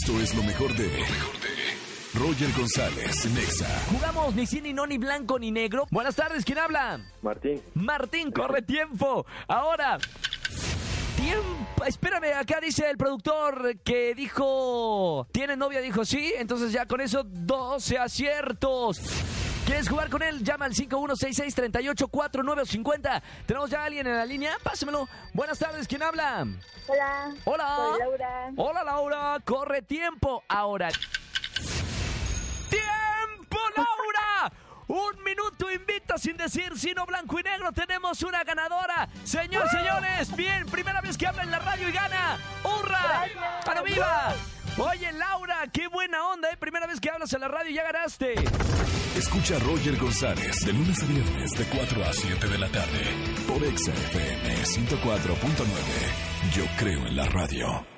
Esto es lo mejor de. Roger González, Nexa. Jugamos ni sí, ni no, ni blanco, ni negro. Buenas tardes, ¿quién habla? Martín, Martín, corre tiempo. Ahora. Tiempo. Espérame, acá dice el productor que dijo. ¿Tiene novia? Dijo sí. Entonces ya con eso 12 aciertos. ¿Quieres jugar con él? Llama al 5166-384950. ¿Tenemos ya a alguien en la línea? Pásamelo. Buenas tardes, ¿quién habla? Hola. Hola. Soy Laura. Hola, Corre tiempo. Ahora. ¡Tiempo, Laura! Un minuto invita sin decir sino blanco y negro. Tenemos una ganadora. Señor, señores, bien, primera vez que habla en la radio y gana. ¡Hurra! ¡Para viva! Oye, Laura, qué buena onda, ¿eh? Primera vez que hablas en la radio y ya ganaste. Escucha a Roger González de lunes a viernes de 4 a 7 de la tarde por Exa FM 104.9. Yo creo en la radio.